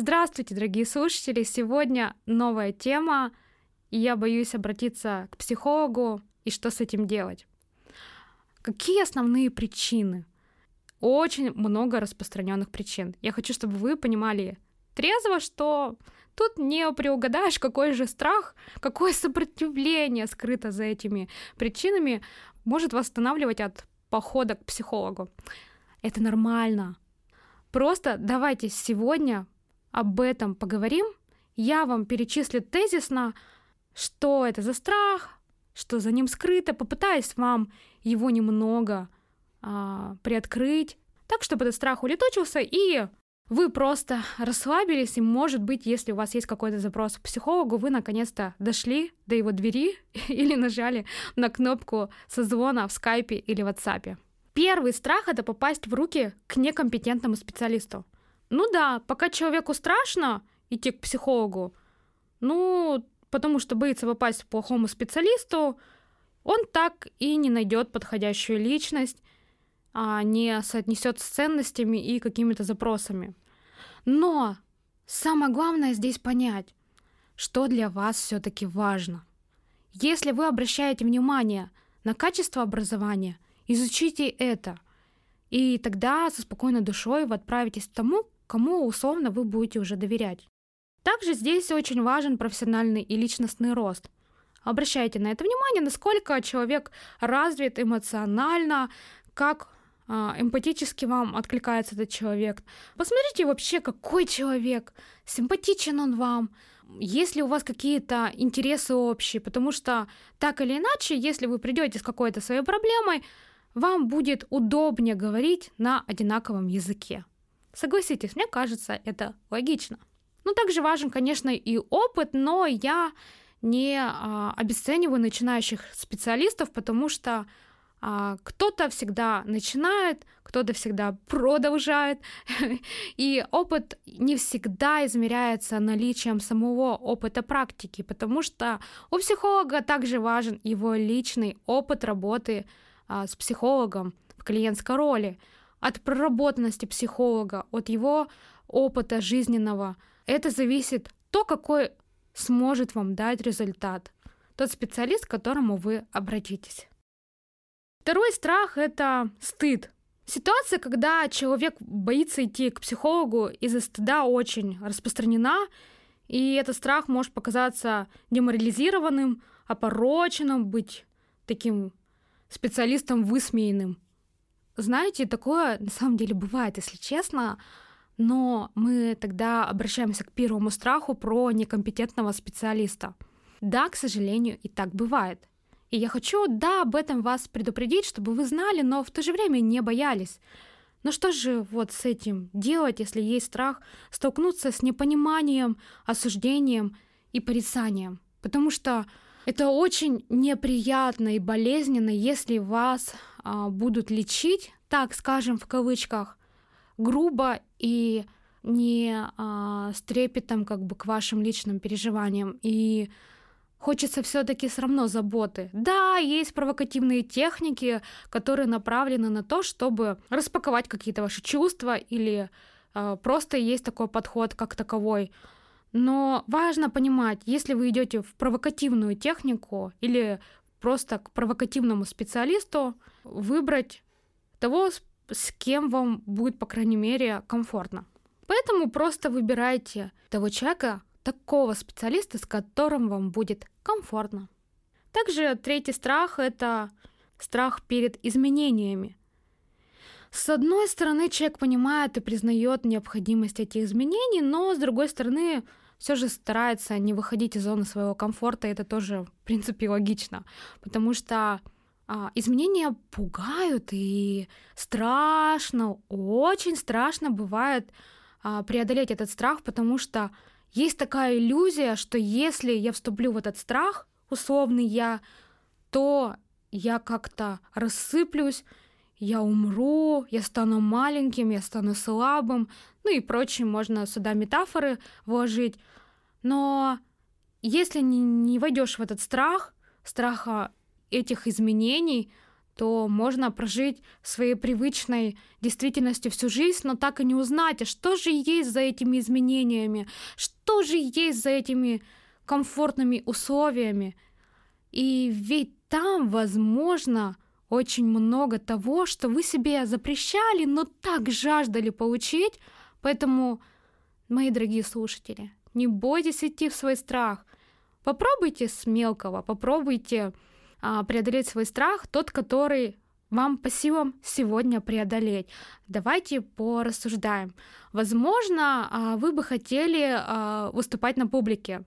Здравствуйте, дорогие слушатели! Сегодня новая тема, и я боюсь обратиться к психологу и что с этим делать. Какие основные причины? Очень много распространенных причин. Я хочу, чтобы вы понимали трезво, что тут не приугадаешь, какой же страх, какое сопротивление скрыто за этими причинами может восстанавливать от похода к психологу. Это нормально. Просто давайте сегодня об этом поговорим. Я вам перечислю тезисно, что это за страх, что за ним скрыто, попытаюсь вам его немного а, приоткрыть, так, чтобы этот страх улетучился, и вы просто расслабились, и, может быть, если у вас есть какой-то запрос к психологу, вы наконец-то дошли до его двери или нажали на кнопку созвона в скайпе или в WhatsApp. Первый страх — это попасть в руки к некомпетентному специалисту. Ну да, пока человеку страшно идти к психологу, ну, потому что боится попасть к плохому специалисту, он так и не найдет подходящую личность, а не соотнесет с ценностями и какими-то запросами. Но самое главное здесь понять, что для вас все-таки важно. Если вы обращаете внимание на качество образования – Изучите это. И тогда со спокойной душой вы отправитесь к тому, кому условно вы будете уже доверять. Также здесь очень важен профессиональный и личностный рост. Обращайте на это внимание, насколько человек развит эмоционально, как а, эмпатически вам откликается этот человек. Посмотрите вообще, какой человек, симпатичен он вам, есть ли у вас какие-то интересы общие, потому что так или иначе, если вы придете с какой-то своей проблемой, вам будет удобнее говорить на одинаковом языке. Согласитесь, мне кажется, это логично. Ну, также важен, конечно, и опыт, но я не а, обесцениваю начинающих специалистов, потому что а, кто-то всегда начинает, кто-то всегда продолжает, и опыт не всегда измеряется наличием самого опыта практики, потому что у психолога также важен его личный опыт работы а, с психологом в клиентской роли, от проработанности психолога, от его опыта жизненного. Это зависит то, какой сможет вам дать результат тот специалист, к которому вы обратитесь. Второй страх – это стыд. Ситуация, когда человек боится идти к психологу из-за стыда очень распространена, и этот страх может показаться деморализированным, опороченным, быть таким специалистом высмеянным. Знаете, такое на самом деле бывает, если честно, но мы тогда обращаемся к первому страху про некомпетентного специалиста. Да, к сожалению, и так бывает. И я хочу, да, об этом вас предупредить, чтобы вы знали, но в то же время не боялись. Но что же вот с этим делать, если есть страх столкнуться с непониманием, осуждением и порицанием? Потому что это очень неприятно и болезненно, если вас будут лечить, так скажем, в кавычках, грубо и не а, с трепетом как бы к вашим личным переживаниям. И хочется все-таки все равно заботы. Да, есть провокативные техники, которые направлены на то, чтобы распаковать какие-то ваши чувства или а, просто есть такой подход как таковой. Но важно понимать, если вы идете в провокативную технику или просто к провокативному специалисту, выбрать того, с кем вам будет, по крайней мере, комфортно. Поэтому просто выбирайте того человека, такого специалиста, с которым вам будет комфортно. Также третий страх – это страх перед изменениями. С одной стороны, человек понимает и признает необходимость этих изменений, но с другой стороны, все же старается не выходить из зоны своего комфорта. Это тоже, в принципе, логично, потому что а, изменения пугают и страшно, очень страшно бывает а, преодолеть этот страх, потому что есть такая иллюзия, что если я вступлю в этот страх, условный я, то я как-то рассыплюсь, я умру, я стану маленьким, я стану слабым, ну и прочие можно сюда метафоры вложить. Но если не, не войдешь в этот страх, страха этих изменений, то можно прожить своей привычной действительностью всю жизнь, но так и не узнать, а что же есть за этими изменениями, что же есть за этими комфортными условиями. И ведь там, возможно, очень много того, что вы себе запрещали, но так жаждали получить. Поэтому, мои дорогие слушатели, не бойтесь идти в свой страх. Попробуйте с мелкого, попробуйте а, преодолеть свой страх, тот, который вам по силам сегодня преодолеть. Давайте порассуждаем. Возможно, а, вы бы хотели а, выступать на публике.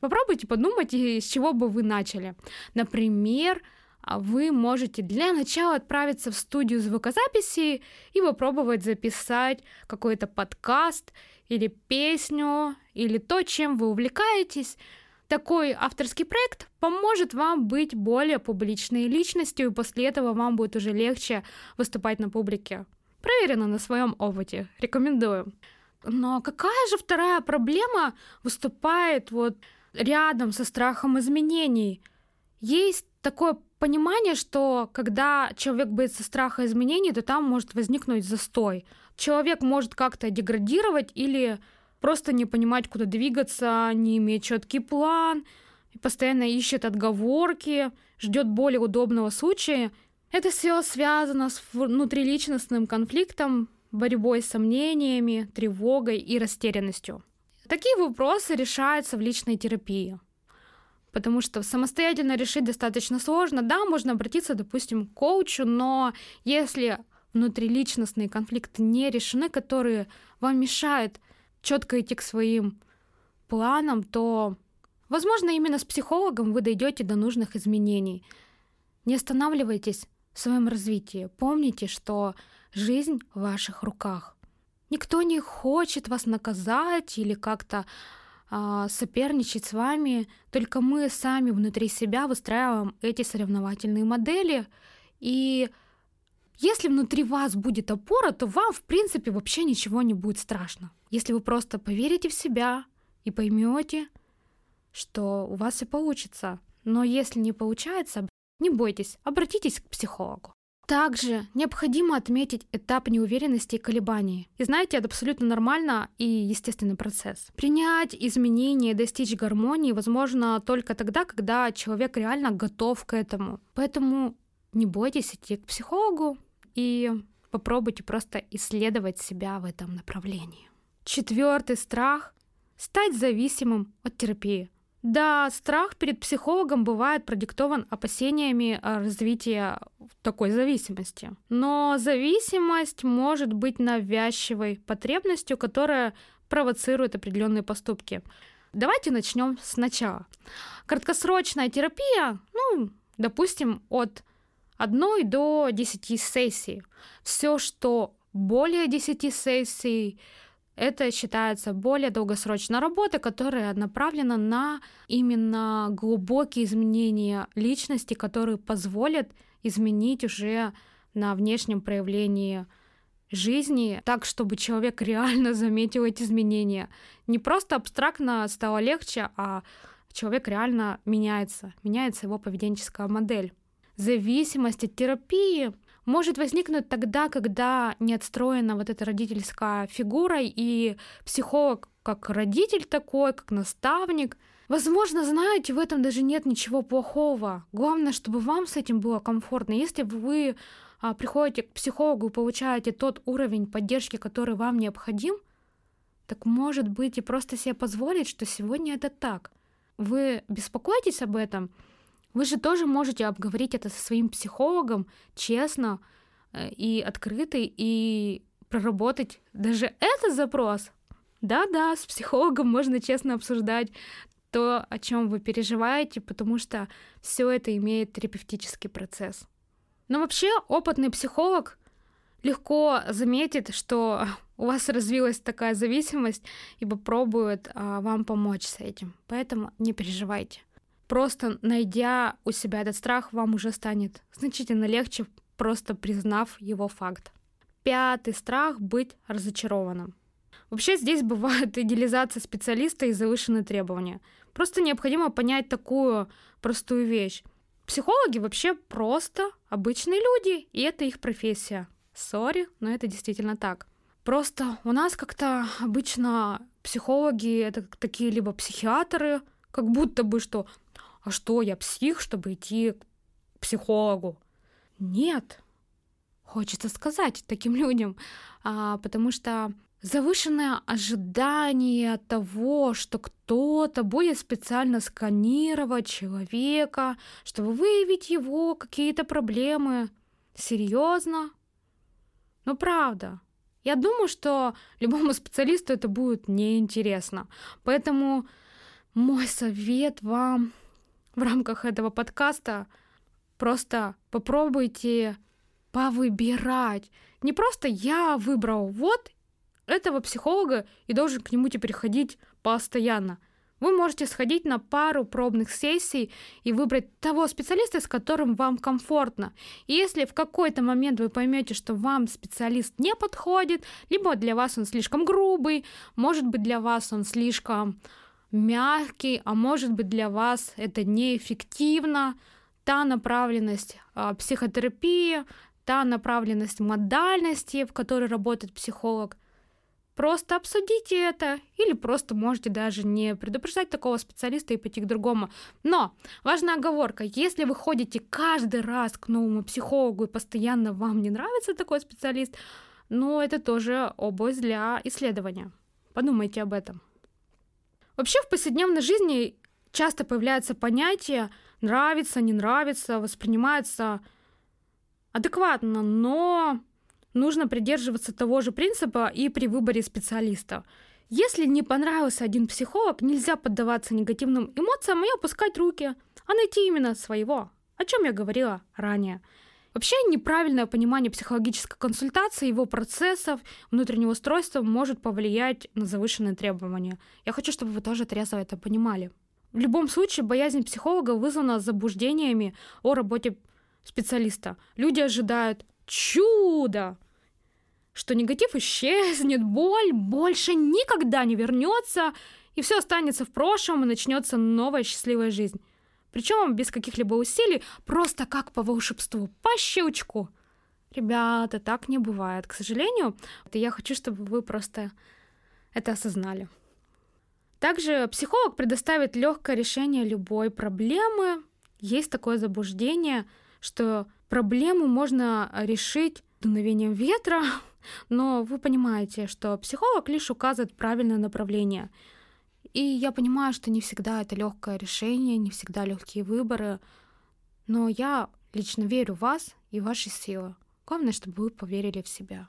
Попробуйте подумать, с чего бы вы начали. Например, вы можете для начала отправиться в студию звукозаписи и попробовать записать какой-то подкаст или песню, или то, чем вы увлекаетесь, такой авторский проект поможет вам быть более публичной личностью, и после этого вам будет уже легче выступать на публике. Проверено на своем опыте. Рекомендую. Но какая же вторая проблема выступает вот рядом со страхом изменений? Есть такое понимание, что когда человек боится страха изменений, то там может возникнуть застой. Человек может как-то деградировать или просто не понимать, куда двигаться, не иметь четкий план, постоянно ищет отговорки, ждет более удобного случая. Это все связано с внутриличностным конфликтом, борьбой с сомнениями, тревогой и растерянностью. Такие вопросы решаются в личной терапии. Потому что самостоятельно решить достаточно сложно. Да, можно обратиться, допустим, к коучу, но если внутриличностные конфликты не решены, которые вам мешают четко идти к своим планам, то, возможно, именно с психологом вы дойдете до нужных изменений. Не останавливайтесь в своем развитии. Помните, что жизнь в ваших руках. Никто не хочет вас наказать или как-то соперничать с вами, только мы сами внутри себя выстраиваем эти соревновательные модели. И если внутри вас будет опора, то вам, в принципе, вообще ничего не будет страшно. Если вы просто поверите в себя и поймете, что у вас все получится. Но если не получается, не бойтесь, обратитесь к психологу. Также необходимо отметить этап неуверенности и колебаний. И знаете, это абсолютно нормально и естественный процесс. Принять изменения и достичь гармонии возможно только тогда, когда человек реально готов к этому. Поэтому не бойтесь идти к психологу и попробуйте просто исследовать себя в этом направлении. Четвертый страх – стать зависимым от терапии. Да, страх перед психологом бывает продиктован опасениями развития такой зависимости. Но зависимость может быть навязчивой потребностью, которая провоцирует определенные поступки. Давайте начнем сначала. Краткосрочная терапия, ну, допустим, от 1 до 10 сессий. Все, что более 10 сессий, это считается более долгосрочная работа, которая направлена на именно глубокие изменения личности, которые позволят изменить уже на внешнем проявлении жизни, так, чтобы человек реально заметил эти изменения. Не просто абстрактно стало легче, а человек реально меняется, меняется его поведенческая модель. Зависимость от терапии может возникнуть тогда, когда не отстроена вот эта родительская фигура, и психолог как родитель такой, как наставник. Возможно, знаете, в этом даже нет ничего плохого. Главное, чтобы вам с этим было комфортно. Если вы а, приходите к психологу и получаете тот уровень поддержки, который вам необходим, так может быть и просто себе позволить, что сегодня это так. Вы беспокоитесь об этом – вы же тоже можете обговорить это со своим психологом честно э, и открыто, и проработать даже этот запрос. Да-да, с психологом можно честно обсуждать то, о чем вы переживаете, потому что все это имеет терапевтический процесс. Но вообще опытный психолог легко заметит, что у вас развилась такая зависимость и попробует а, вам помочь с этим. Поэтому не переживайте. Просто найдя у себя этот страх, вам уже станет значительно легче, просто признав его факт. Пятый страх — быть разочарованным. Вообще здесь бывает идеализация специалиста и завышенные требования. Просто необходимо понять такую простую вещь. Психологи вообще просто обычные люди, и это их профессия. Сори, но это действительно так. Просто у нас как-то обычно психологи это такие либо психиатры, как будто бы что, а что, я псих, чтобы идти к психологу? Нет, хочется сказать таким людям, а, потому что завышенное ожидание того, что кто-то будет специально сканировать человека, чтобы выявить его какие-то проблемы. Серьезно? Ну правда. Я думаю, что любому специалисту это будет неинтересно. Поэтому мой совет вам в рамках этого подкаста просто попробуйте повыбирать. Не просто я выбрал вот этого психолога и должен к нему теперь ходить постоянно. Вы можете сходить на пару пробных сессий и выбрать того специалиста, с которым вам комфортно. И если в какой-то момент вы поймете, что вам специалист не подходит, либо для вас он слишком грубый, может быть для вас он слишком мягкий, а может быть для вас это неэффективно, та направленность э, психотерапии, та направленность модальности, в которой работает психолог, Просто обсудите это или просто можете даже не предупреждать такого специалиста и пойти к другому. Но важная оговорка, если вы ходите каждый раз к новому психологу и постоянно вам не нравится такой специалист, ну это тоже область для исследования. Подумайте об этом. Вообще в повседневной жизни часто появляется понятие нравится, не нравится, воспринимается адекватно, но нужно придерживаться того же принципа и при выборе специалиста. Если не понравился один психолог, нельзя поддаваться негативным эмоциям и опускать руки, а найти именно своего, о чем я говорила ранее. Вообще неправильное понимание психологической консультации, его процессов, внутреннего устройства может повлиять на завышенные требования. Я хочу, чтобы вы тоже трезво это понимали. В любом случае, боязнь психолога вызвана заблуждениями о работе специалиста. Люди ожидают чуда, что негатив исчезнет, боль больше никогда не вернется, и все останется в прошлом, и начнется новая счастливая жизнь. Причем без каких-либо усилий, просто как по волшебству, по щелчку. Ребята, так не бывает, к сожалению. И я хочу, чтобы вы просто это осознали. Также психолог предоставит легкое решение любой проблемы. Есть такое заблуждение, что проблему можно решить дуновением ветра, но вы понимаете, что психолог лишь указывает правильное направление. И я понимаю, что не всегда это легкое решение, не всегда легкие выборы, но я лично верю в вас и в ваши силы. Главное, чтобы вы поверили в себя.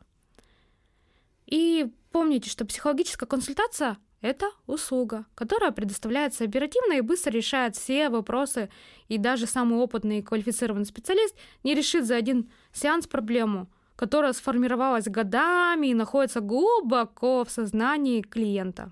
И помните, что психологическая консультация — это услуга, которая предоставляется оперативно и быстро решает все вопросы, и даже самый опытный и квалифицированный специалист не решит за один сеанс проблему — которая сформировалась годами и находится глубоко в сознании клиента.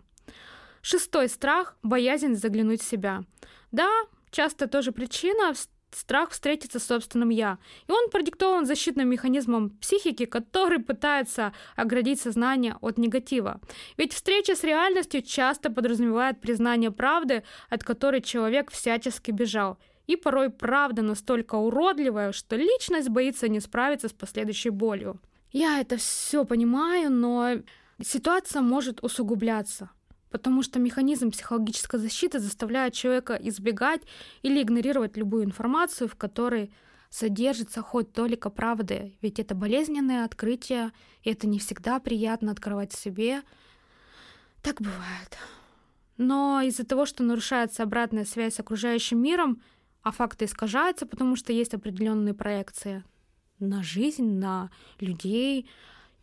Шестой страх – боязнь заглянуть в себя. Да, часто тоже причина страх встретиться с собственным «я». И он продиктован защитным механизмом психики, который пытается оградить сознание от негатива. Ведь встреча с реальностью часто подразумевает признание правды, от которой человек всячески бежал – и порой правда настолько уродливая, что личность боится не справиться с последующей болью. Я это все понимаю, но ситуация может усугубляться, потому что механизм психологической защиты заставляет человека избегать или игнорировать любую информацию, в которой содержится хоть толика правды, ведь это болезненное открытие, и это не всегда приятно открывать себе. Так бывает. Но из-за того, что нарушается обратная связь с окружающим миром, а факты искажаются, потому что есть определенные проекции на жизнь, на людей,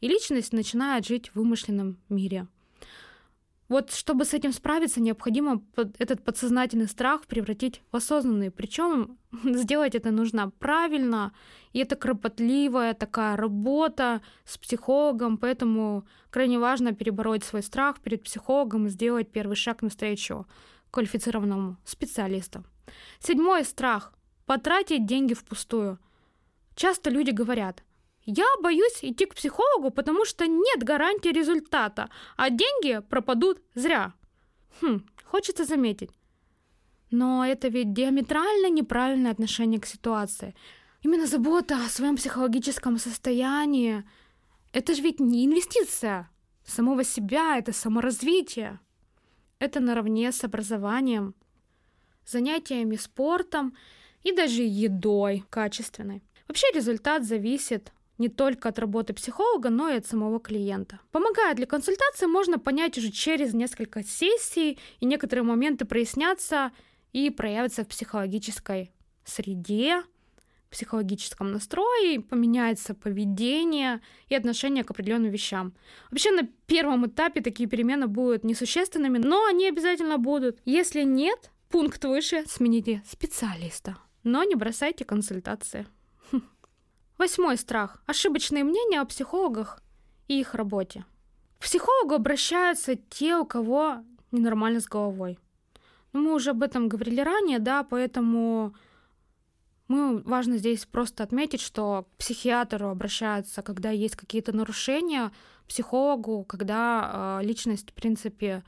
и личность начинает жить в вымышленном мире. Вот чтобы с этим справиться, необходимо этот подсознательный страх превратить в осознанный. Причем сделать это нужно правильно, и это кропотливая такая работа с психологом, поэтому крайне важно перебороть свой страх перед психологом и сделать первый шаг навстречу квалифицированному специалисту. Седьмой страх – потратить деньги впустую. Часто люди говорят, я боюсь идти к психологу, потому что нет гарантии результата, а деньги пропадут зря. Хм, хочется заметить. Но это ведь диаметрально неправильное отношение к ситуации. Именно забота о своем психологическом состоянии — это же ведь не инвестиция самого себя, это саморазвитие. Это наравне с образованием, занятиями спортом и даже едой качественной. Вообще результат зависит не только от работы психолога, но и от самого клиента. Помогает ли консультация, можно понять уже через несколько сессий, и некоторые моменты прояснятся и проявятся в психологической среде, психологическом настрое, поменяется поведение и отношение к определенным вещам. Вообще на первом этапе такие перемены будут несущественными, но они обязательно будут. Если нет, пункт выше, смените специалиста. Но не бросайте консультации. Восьмой страх. Ошибочные мнения о психологах и их работе. К психологу обращаются те, у кого ненормально с головой. Ну, мы уже об этом говорили ранее, да, поэтому мы важно здесь просто отметить, что к психиатру обращаются, когда есть какие-то нарушения, психологу, когда э, личность, в принципе,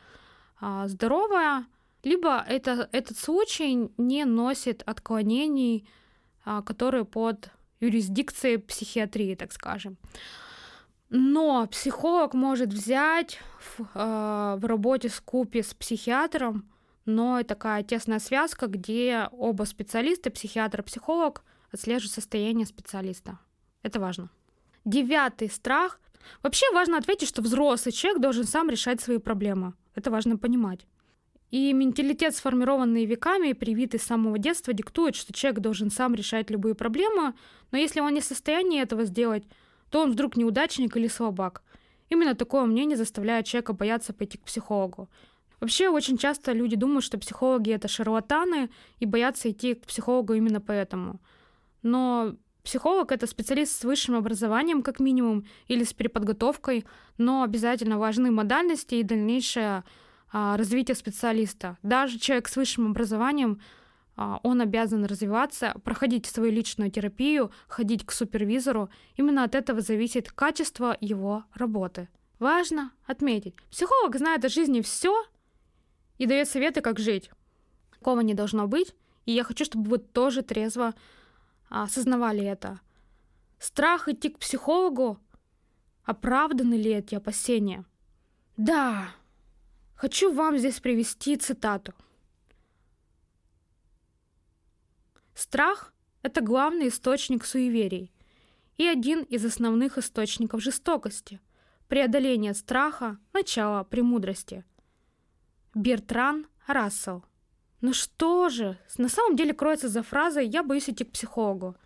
э, здоровая, либо это, этот случай не носит отклонений, э, которые под юрисдикции психиатрии, так скажем. Но психолог может взять в, э, в работе с купе с психиатром, но такая тесная связка, где оба специалиста, психиатр и психолог, отслеживают состояние специалиста. Это важно. Девятый страх. Вообще важно ответить, что взрослый человек должен сам решать свои проблемы. Это важно понимать. И менталитет, сформированный веками и привитый с самого детства, диктует, что человек должен сам решать любые проблемы, но если он не в состоянии этого сделать, то он вдруг неудачник или слабак. Именно такое мнение заставляет человека бояться пойти к психологу. Вообще, очень часто люди думают, что психологи — это шарлатаны и боятся идти к психологу именно поэтому. Но психолог — это специалист с высшим образованием, как минимум, или с переподготовкой, но обязательно важны модальности и дальнейшее а, развития специалиста. Даже человек с высшим образованием, а, он обязан развиваться, проходить свою личную терапию, ходить к супервизору. Именно от этого зависит качество его работы. Важно отметить, психолог знает о жизни все и дает советы, как жить. Такого не должно быть, и я хочу, чтобы вы тоже трезво а, осознавали это. Страх идти к психологу, оправданы ли эти опасения? Да, Хочу вам здесь привести цитату. Страх – это главный источник суеверий и один из основных источников жестокости. Преодоление страха – начало премудрости. Бертран Рассел. Ну что же, на самом деле кроется за фразой «я боюсь идти к психологу».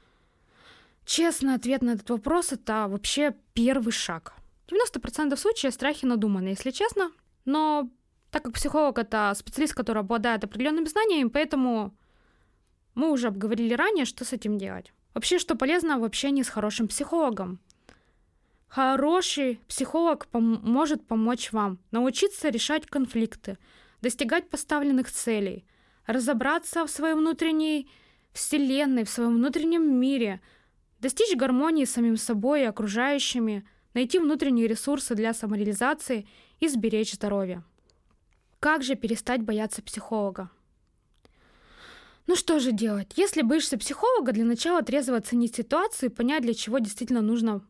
Честный ответ на этот вопрос – это вообще первый шаг. 90% случаев страхи надуманы, если честно, но так как психолог это специалист, который обладает определенными знаниями, поэтому мы уже обговорили ранее, что с этим делать. Вообще, что полезно в общении с хорошим психологом. Хороший психолог пом- может помочь вам научиться решать конфликты, достигать поставленных целей, разобраться в своей внутренней вселенной, в своем внутреннем мире, достичь гармонии с самим собой и окружающими, найти внутренние ресурсы для самореализации и сберечь здоровье. Как же перестать бояться психолога? Ну что же делать? Если боишься психолога, для начала трезво оценить ситуацию и понять, для чего действительно нужно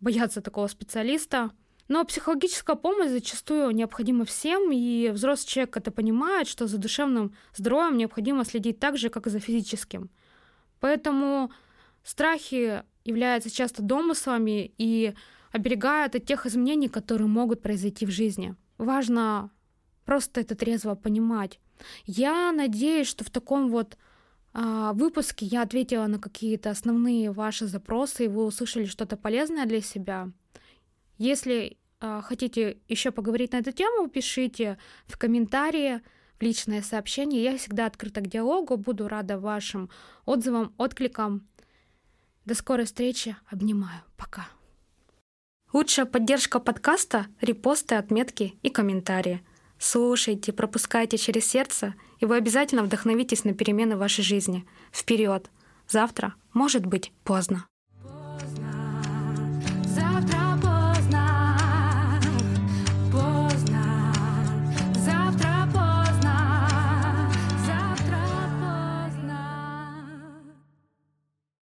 бояться такого специалиста. Но психологическая помощь зачастую необходима всем, и взрослый человек это понимает, что за душевным здоровьем необходимо следить так же, как и за физическим. Поэтому страхи являются часто домыслами и оберегают от тех изменений, которые могут произойти в жизни. Важно Просто это трезво понимать. Я надеюсь, что в таком вот а, выпуске я ответила на какие-то основные ваши запросы, и вы услышали что-то полезное для себя. Если а, хотите еще поговорить на эту тему, пишите в комментарии, в личное сообщение. Я всегда открыта к диалогу, буду рада вашим отзывам, откликам. До скорой встречи, обнимаю, пока. Лучшая поддержка подкаста — репосты, отметки и комментарии — Слушайте, пропускайте через сердце, и вы обязательно вдохновитесь на перемены в вашей жизни. Вперед! Завтра может быть поздно.